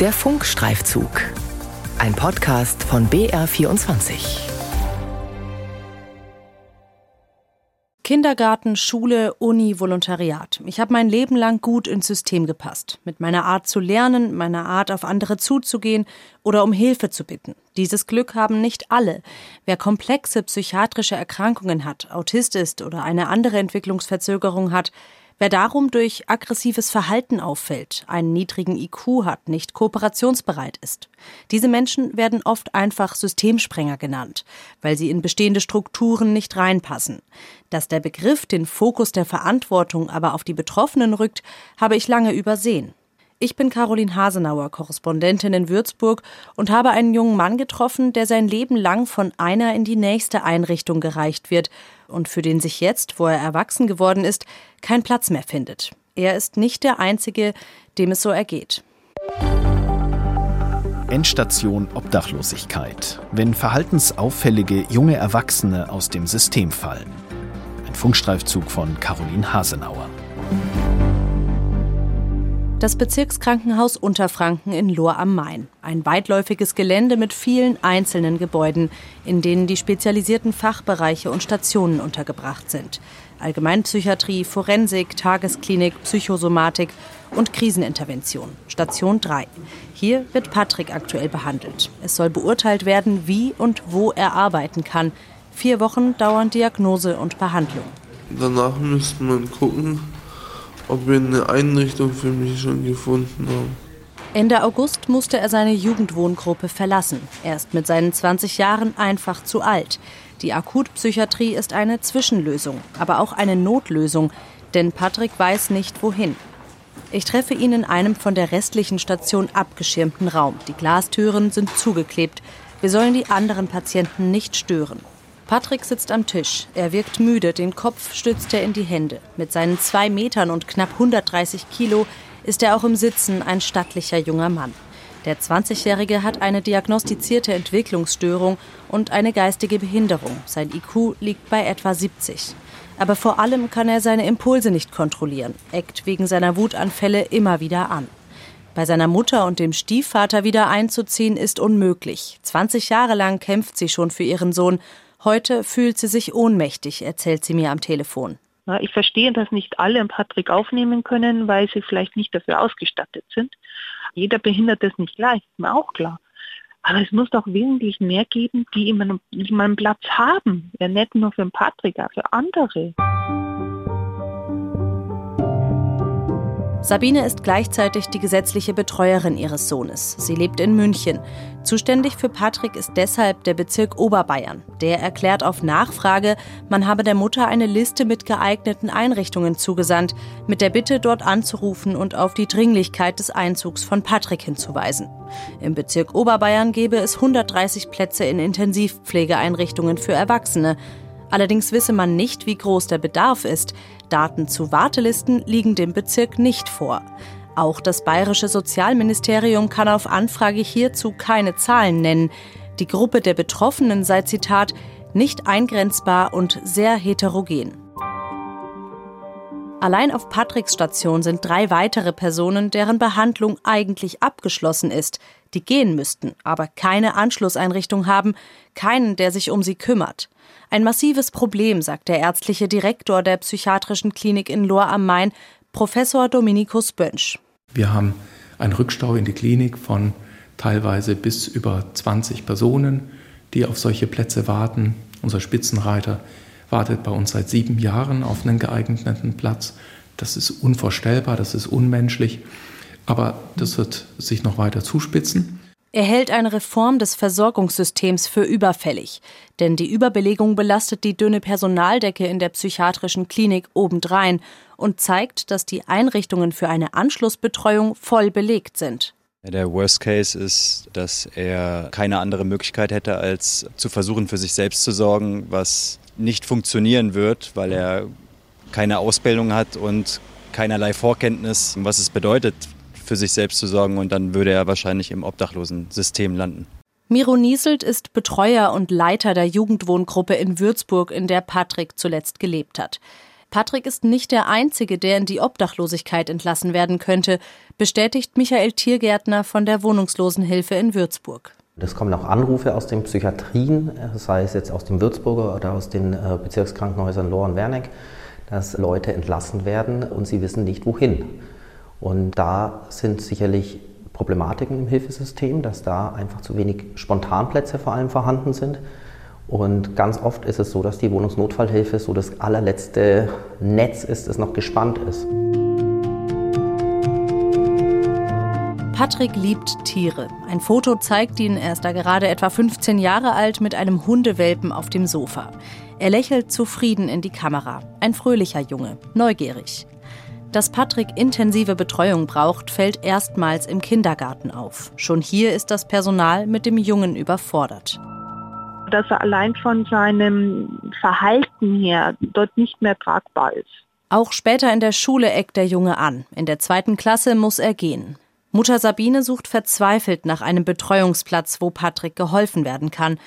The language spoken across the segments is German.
Der Funkstreifzug. Ein Podcast von BR24. Kindergarten, Schule, Uni, Volontariat. Ich habe mein Leben lang gut ins System gepasst. Mit meiner Art zu lernen, meiner Art auf andere zuzugehen oder um Hilfe zu bitten. Dieses Glück haben nicht alle. Wer komplexe psychiatrische Erkrankungen hat, Autist ist oder eine andere Entwicklungsverzögerung hat, Wer darum durch aggressives Verhalten auffällt, einen niedrigen IQ hat, nicht kooperationsbereit ist. Diese Menschen werden oft einfach Systemsprenger genannt, weil sie in bestehende Strukturen nicht reinpassen. Dass der Begriff den Fokus der Verantwortung aber auf die Betroffenen rückt, habe ich lange übersehen. Ich bin Caroline Hasenauer, Korrespondentin in Würzburg und habe einen jungen Mann getroffen, der sein Leben lang von einer in die nächste Einrichtung gereicht wird und für den sich jetzt, wo er erwachsen geworden ist, kein Platz mehr findet. Er ist nicht der Einzige, dem es so ergeht. Endstation Obdachlosigkeit. Wenn verhaltensauffällige junge Erwachsene aus dem System fallen. Ein Funkstreifzug von Caroline Hasenauer. Das Bezirkskrankenhaus Unterfranken in Lohr am Main. Ein weitläufiges Gelände mit vielen einzelnen Gebäuden, in denen die spezialisierten Fachbereiche und Stationen untergebracht sind. Allgemeinpsychiatrie, Forensik, Tagesklinik, Psychosomatik und Krisenintervention. Station 3. Hier wird Patrick aktuell behandelt. Es soll beurteilt werden, wie und wo er arbeiten kann. Vier Wochen dauern Diagnose und Behandlung. Danach müsste man gucken, ob wir eine Einrichtung für mich schon gefunden haben. Ende August musste er seine Jugendwohngruppe verlassen. Er ist mit seinen 20 Jahren einfach zu alt. Die Akutpsychiatrie ist eine Zwischenlösung, aber auch eine Notlösung, denn Patrick weiß nicht wohin. Ich treffe ihn in einem von der restlichen Station abgeschirmten Raum. Die Glastüren sind zugeklebt. Wir sollen die anderen Patienten nicht stören. Patrick sitzt am Tisch. Er wirkt müde, den Kopf stützt er in die Hände. Mit seinen zwei Metern und knapp 130 Kilo ist er auch im Sitzen ein stattlicher junger Mann. Der 20-Jährige hat eine diagnostizierte Entwicklungsstörung und eine geistige Behinderung. Sein IQ liegt bei etwa 70. Aber vor allem kann er seine Impulse nicht kontrollieren, eckt wegen seiner Wutanfälle immer wieder an. Bei seiner Mutter und dem Stiefvater wieder einzuziehen ist unmöglich. 20 Jahre lang kämpft sie schon für ihren Sohn Heute fühlt sie sich ohnmächtig, erzählt sie mir am Telefon. Ich verstehe, dass nicht alle einen Patrick aufnehmen können, weil sie vielleicht nicht dafür ausgestattet sind. Jeder behindert es nicht gleich, ist mir auch klar. Aber es muss doch wesentlich mehr geben, die immer einen Platz haben. Ja, nicht nur für den Patrick, auch für andere. Sabine ist gleichzeitig die gesetzliche Betreuerin ihres Sohnes. Sie lebt in München. Zuständig für Patrick ist deshalb der Bezirk Oberbayern. Der erklärt auf Nachfrage, man habe der Mutter eine Liste mit geeigneten Einrichtungen zugesandt, mit der Bitte, dort anzurufen und auf die Dringlichkeit des Einzugs von Patrick hinzuweisen. Im Bezirk Oberbayern gebe es 130 Plätze in Intensivpflegeeinrichtungen für Erwachsene. Allerdings wisse man nicht, wie groß der Bedarf ist. Daten zu Wartelisten liegen dem Bezirk nicht vor. Auch das bayerische Sozialministerium kann auf Anfrage hierzu keine Zahlen nennen. Die Gruppe der Betroffenen sei Zitat nicht eingrenzbar und sehr heterogen. Allein auf Patricks Station sind drei weitere Personen, deren Behandlung eigentlich abgeschlossen ist, die gehen müssten, aber keine Anschlusseinrichtung haben, keinen, der sich um sie kümmert. Ein massives Problem, sagt der ärztliche Direktor der psychiatrischen Klinik in Lohr am Main, Professor Dominikus Bönsch. Wir haben einen Rückstau in die Klinik von teilweise bis über 20 Personen, die auf solche Plätze warten. Unser Spitzenreiter wartet bei uns seit sieben Jahren auf einen geeigneten Platz. Das ist unvorstellbar, das ist unmenschlich, aber das wird sich noch weiter zuspitzen. Er hält eine Reform des Versorgungssystems für überfällig, denn die Überbelegung belastet die dünne Personaldecke in der psychiatrischen Klinik obendrein und zeigt, dass die Einrichtungen für eine Anschlussbetreuung voll belegt sind. Der Worst Case ist, dass er keine andere Möglichkeit hätte, als zu versuchen, für sich selbst zu sorgen, was nicht funktionieren wird, weil er keine Ausbildung hat und keinerlei Vorkenntnis, was es bedeutet, für sich selbst zu sorgen und dann würde er wahrscheinlich im Obdachlosensystem landen. Miro Nieselt ist Betreuer und Leiter der Jugendwohngruppe in Würzburg, in der Patrick zuletzt gelebt hat. Patrick ist nicht der Einzige, der in die Obdachlosigkeit entlassen werden könnte, bestätigt Michael Tiergärtner von der Wohnungslosenhilfe in Würzburg. Es kommen auch Anrufe aus den Psychiatrien, sei es jetzt aus dem Würzburger oder aus den äh, Bezirkskrankenhäusern Lohr und Werneck, dass Leute entlassen werden und sie wissen nicht wohin. Und da sind sicherlich Problematiken im Hilfesystem, dass da einfach zu wenig Spontanplätze vor allem vorhanden sind. Und ganz oft ist es so, dass die Wohnungsnotfallhilfe so das allerletzte Netz ist, das noch gespannt ist. Patrick liebt Tiere. Ein Foto zeigt ihn, er ist da gerade etwa 15 Jahre alt, mit einem Hundewelpen auf dem Sofa. Er lächelt zufrieden in die Kamera. Ein fröhlicher Junge, neugierig. Dass Patrick intensive Betreuung braucht, fällt erstmals im Kindergarten auf. Schon hier ist das Personal mit dem Jungen überfordert dass er allein von seinem Verhalten her dort nicht mehr tragbar ist. Auch später in der Schule eckt der Junge an. In der zweiten Klasse muss er gehen. Mutter Sabine sucht verzweifelt nach einem Betreuungsplatz, wo Patrick geholfen werden kann,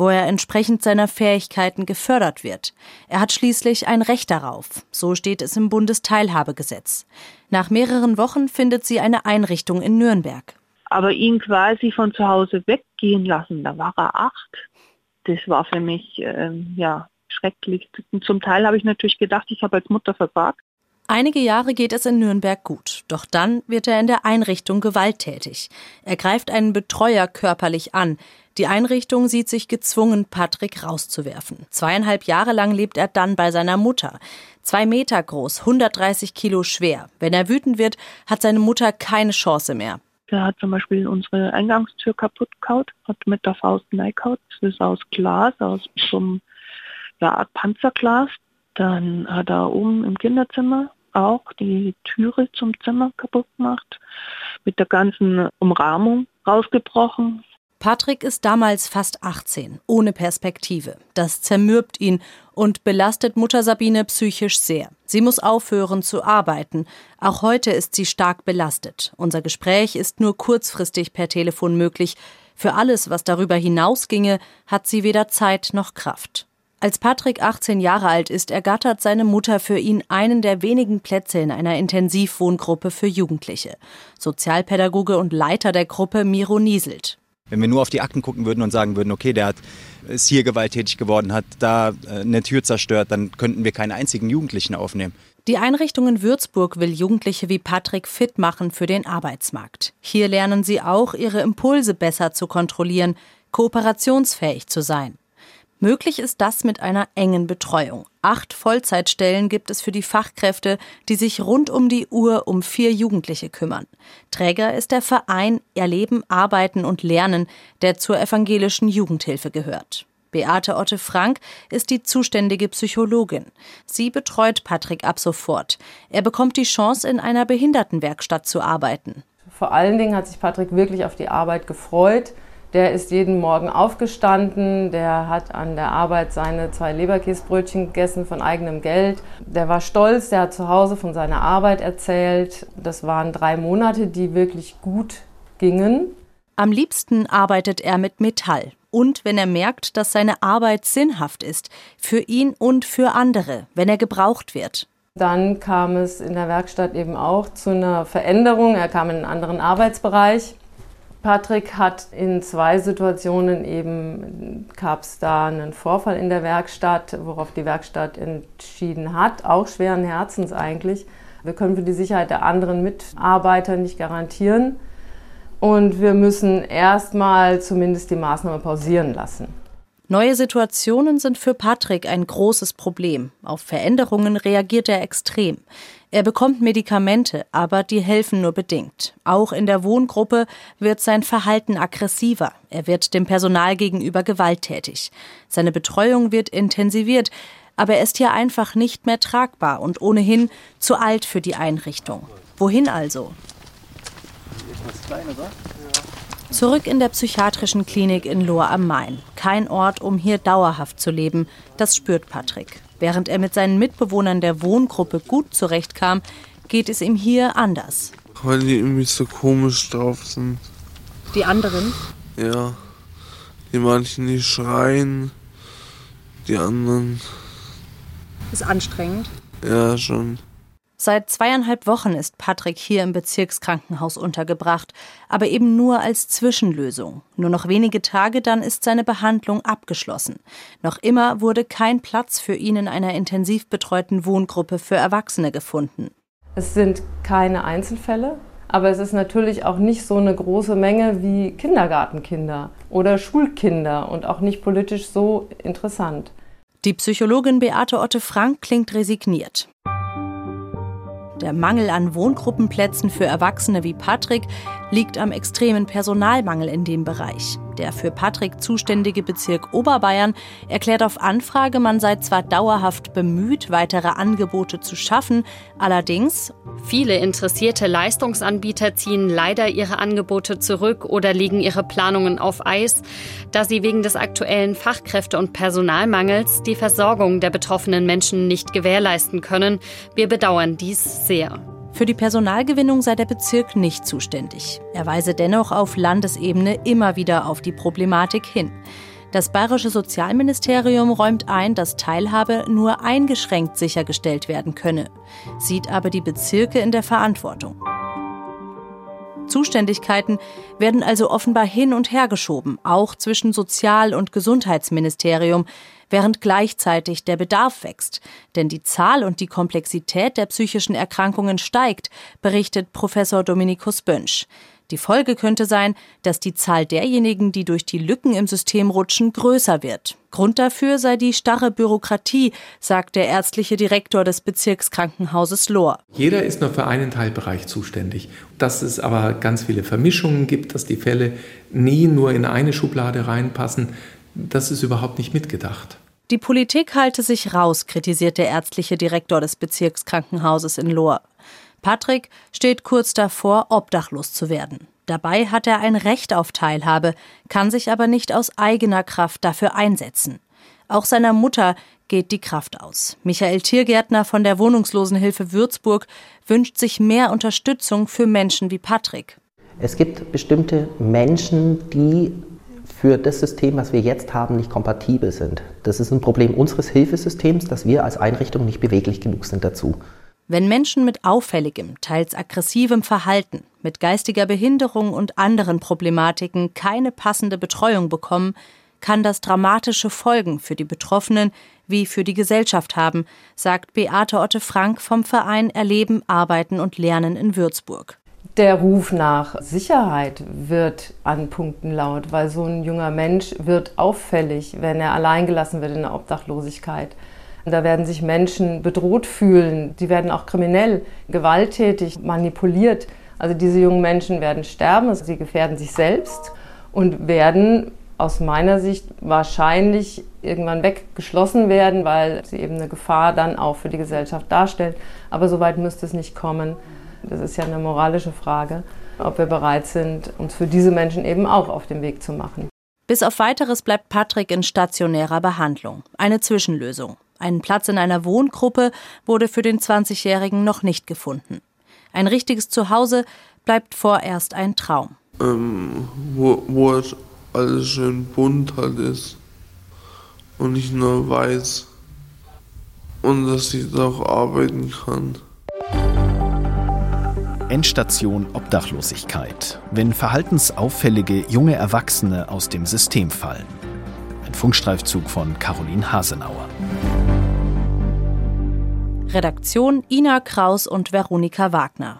wo er entsprechend seiner Fähigkeiten gefördert wird. Er hat schließlich ein Recht darauf. So steht es im Bundesteilhabegesetz. Nach mehreren Wochen findet sie eine Einrichtung in Nürnberg. Aber ihn quasi von zu Hause weggehen lassen, da war er acht das war für mich ähm, ja schrecklich. Zum Teil habe ich natürlich gedacht, ich habe als Mutter versagt. Einige Jahre geht es in Nürnberg gut, doch dann wird er in der Einrichtung gewalttätig. Er greift einen Betreuer körperlich an. Die Einrichtung sieht sich gezwungen, Patrick rauszuwerfen. Zweieinhalb Jahre lang lebt er dann bei seiner Mutter. Zwei Meter groß, 130 Kilo schwer. Wenn er wütend wird, hat seine Mutter keine Chance mehr. Der hat zum Beispiel unsere Eingangstür kaputt kaut, hat mit der Faust neikaut. Das ist aus Glas, aus so einem ja, Art Panzerglas. Dann hat er oben im Kinderzimmer auch die Türe zum Zimmer kaputt gemacht, mit der ganzen Umrahmung rausgebrochen. Patrick ist damals fast 18, ohne Perspektive. Das zermürbt ihn und belastet Mutter Sabine psychisch sehr. Sie muss aufhören zu arbeiten. Auch heute ist sie stark belastet. Unser Gespräch ist nur kurzfristig per Telefon möglich. Für alles, was darüber hinausginge, hat sie weder Zeit noch Kraft. Als Patrick 18 Jahre alt ist, ergattert seine Mutter für ihn einen der wenigen Plätze in einer Intensivwohngruppe für Jugendliche. Sozialpädagoge und Leiter der Gruppe Miro Nieselt. Wenn wir nur auf die Akten gucken würden und sagen würden, okay, der hat, ist hier gewalttätig geworden, hat da äh, eine Tür zerstört, dann könnten wir keinen einzigen Jugendlichen aufnehmen. Die Einrichtung in Würzburg will Jugendliche wie Patrick fit machen für den Arbeitsmarkt. Hier lernen sie auch, ihre Impulse besser zu kontrollieren, kooperationsfähig zu sein. Möglich ist das mit einer engen Betreuung. Acht Vollzeitstellen gibt es für die Fachkräfte, die sich rund um die Uhr um vier Jugendliche kümmern. Träger ist der Verein Erleben, Arbeiten und Lernen, der zur evangelischen Jugendhilfe gehört. Beate Otte Frank ist die zuständige Psychologin. Sie betreut Patrick ab sofort. Er bekommt die Chance, in einer Behindertenwerkstatt zu arbeiten. Vor allen Dingen hat sich Patrick wirklich auf die Arbeit gefreut. Der ist jeden Morgen aufgestanden, der hat an der Arbeit seine zwei Leberkäsbrötchen gegessen von eigenem Geld. Der war stolz, der hat zu Hause von seiner Arbeit erzählt. Das waren drei Monate, die wirklich gut gingen. Am liebsten arbeitet er mit Metall. Und wenn er merkt, dass seine Arbeit sinnhaft ist, für ihn und für andere, wenn er gebraucht wird. Dann kam es in der Werkstatt eben auch zu einer Veränderung. Er kam in einen anderen Arbeitsbereich. Patrick hat in zwei Situationen eben, gab es da einen Vorfall in der Werkstatt, worauf die Werkstatt entschieden hat, auch schweren Herzens eigentlich. Wir können für die Sicherheit der anderen Mitarbeiter nicht garantieren und wir müssen erstmal zumindest die Maßnahme pausieren lassen. Neue Situationen sind für Patrick ein großes Problem. Auf Veränderungen reagiert er extrem. Er bekommt Medikamente, aber die helfen nur bedingt. Auch in der Wohngruppe wird sein Verhalten aggressiver. Er wird dem Personal gegenüber gewalttätig. Seine Betreuung wird intensiviert, aber er ist hier einfach nicht mehr tragbar und ohnehin zu alt für die Einrichtung. Wohin also? Zurück in der psychiatrischen Klinik in Lohr am Main. Kein Ort, um hier dauerhaft zu leben. Das spürt Patrick. Während er mit seinen Mitbewohnern der Wohngruppe gut zurechtkam, geht es ihm hier anders. Weil die irgendwie so komisch drauf sind. Die anderen? Ja. Die manchen, die schreien. Die anderen. Ist anstrengend. Ja, schon. Seit zweieinhalb Wochen ist Patrick hier im Bezirkskrankenhaus untergebracht, aber eben nur als Zwischenlösung. Nur noch wenige Tage, dann ist seine Behandlung abgeschlossen. Noch immer wurde kein Platz für ihn in einer intensiv betreuten Wohngruppe für Erwachsene gefunden. Es sind keine Einzelfälle, aber es ist natürlich auch nicht so eine große Menge wie Kindergartenkinder oder Schulkinder und auch nicht politisch so interessant. Die Psychologin Beate Otte Frank klingt resigniert. Der Mangel an Wohngruppenplätzen für Erwachsene wie Patrick liegt am extremen Personalmangel in dem Bereich. Der für Patrick zuständige Bezirk Oberbayern erklärt auf Anfrage, man sei zwar dauerhaft bemüht, weitere Angebote zu schaffen, allerdings viele interessierte Leistungsanbieter ziehen leider ihre Angebote zurück oder legen ihre Planungen auf Eis, da sie wegen des aktuellen Fachkräfte- und Personalmangels die Versorgung der betroffenen Menschen nicht gewährleisten können. Wir bedauern dies sehr. Für die Personalgewinnung sei der Bezirk nicht zuständig. Er weise dennoch auf Landesebene immer wieder auf die Problematik hin. Das bayerische Sozialministerium räumt ein, dass Teilhabe nur eingeschränkt sichergestellt werden könne, sieht aber die Bezirke in der Verantwortung. Zuständigkeiten werden also offenbar hin und her geschoben, auch zwischen Sozial- und Gesundheitsministerium, während gleichzeitig der Bedarf wächst. Denn die Zahl und die Komplexität der psychischen Erkrankungen steigt, berichtet Professor Dominikus Bönsch. Die Folge könnte sein, dass die Zahl derjenigen, die durch die Lücken im System rutschen, größer wird. Grund dafür sei die starre Bürokratie, sagt der ärztliche Direktor des Bezirkskrankenhauses Lohr. Jeder ist nur für einen Teilbereich zuständig. Dass es aber ganz viele Vermischungen gibt, dass die Fälle nie nur in eine Schublade reinpassen, das ist überhaupt nicht mitgedacht. Die Politik halte sich raus, kritisiert der ärztliche Direktor des Bezirkskrankenhauses in Lohr. Patrick steht kurz davor, obdachlos zu werden. Dabei hat er ein Recht auf Teilhabe, kann sich aber nicht aus eigener Kraft dafür einsetzen. Auch seiner Mutter geht die Kraft aus. Michael Tiergärtner von der Wohnungslosenhilfe Würzburg wünscht sich mehr Unterstützung für Menschen wie Patrick. Es gibt bestimmte Menschen, die für das System, was wir jetzt haben, nicht kompatibel sind. Das ist ein Problem unseres Hilfesystems, dass wir als Einrichtung nicht beweglich genug sind dazu. Wenn Menschen mit auffälligem, teils aggressivem Verhalten, mit geistiger Behinderung und anderen Problematiken keine passende Betreuung bekommen, kann das dramatische Folgen für die Betroffenen wie für die Gesellschaft haben, sagt Beate Otte Frank vom Verein Erleben, Arbeiten und Lernen in Würzburg. Der Ruf nach Sicherheit wird an Punkten laut, weil so ein junger Mensch wird auffällig, wenn er alleingelassen wird in der Obdachlosigkeit. Da werden sich Menschen bedroht fühlen, die werden auch kriminell, gewalttätig, manipuliert. Also diese jungen Menschen werden sterben, sie gefährden sich selbst und werden aus meiner Sicht wahrscheinlich irgendwann weggeschlossen werden, weil sie eben eine Gefahr dann auch für die Gesellschaft darstellen. Aber so weit müsste es nicht kommen. Das ist ja eine moralische Frage, ob wir bereit sind, uns für diese Menschen eben auch auf den Weg zu machen. Bis auf weiteres bleibt Patrick in stationärer Behandlung. Eine Zwischenlösung. Einen Platz in einer Wohngruppe wurde für den 20-Jährigen noch nicht gefunden. Ein richtiges Zuhause bleibt vorerst ein Traum. Ähm, wo, wo es alles schön bunt halt ist und nicht nur weiß und dass ich da auch arbeiten kann. Endstation Obdachlosigkeit, wenn verhaltensauffällige junge Erwachsene aus dem System fallen. Ein Funkstreifzug von Caroline Hasenauer. Redaktion Ina Kraus und Veronika Wagner.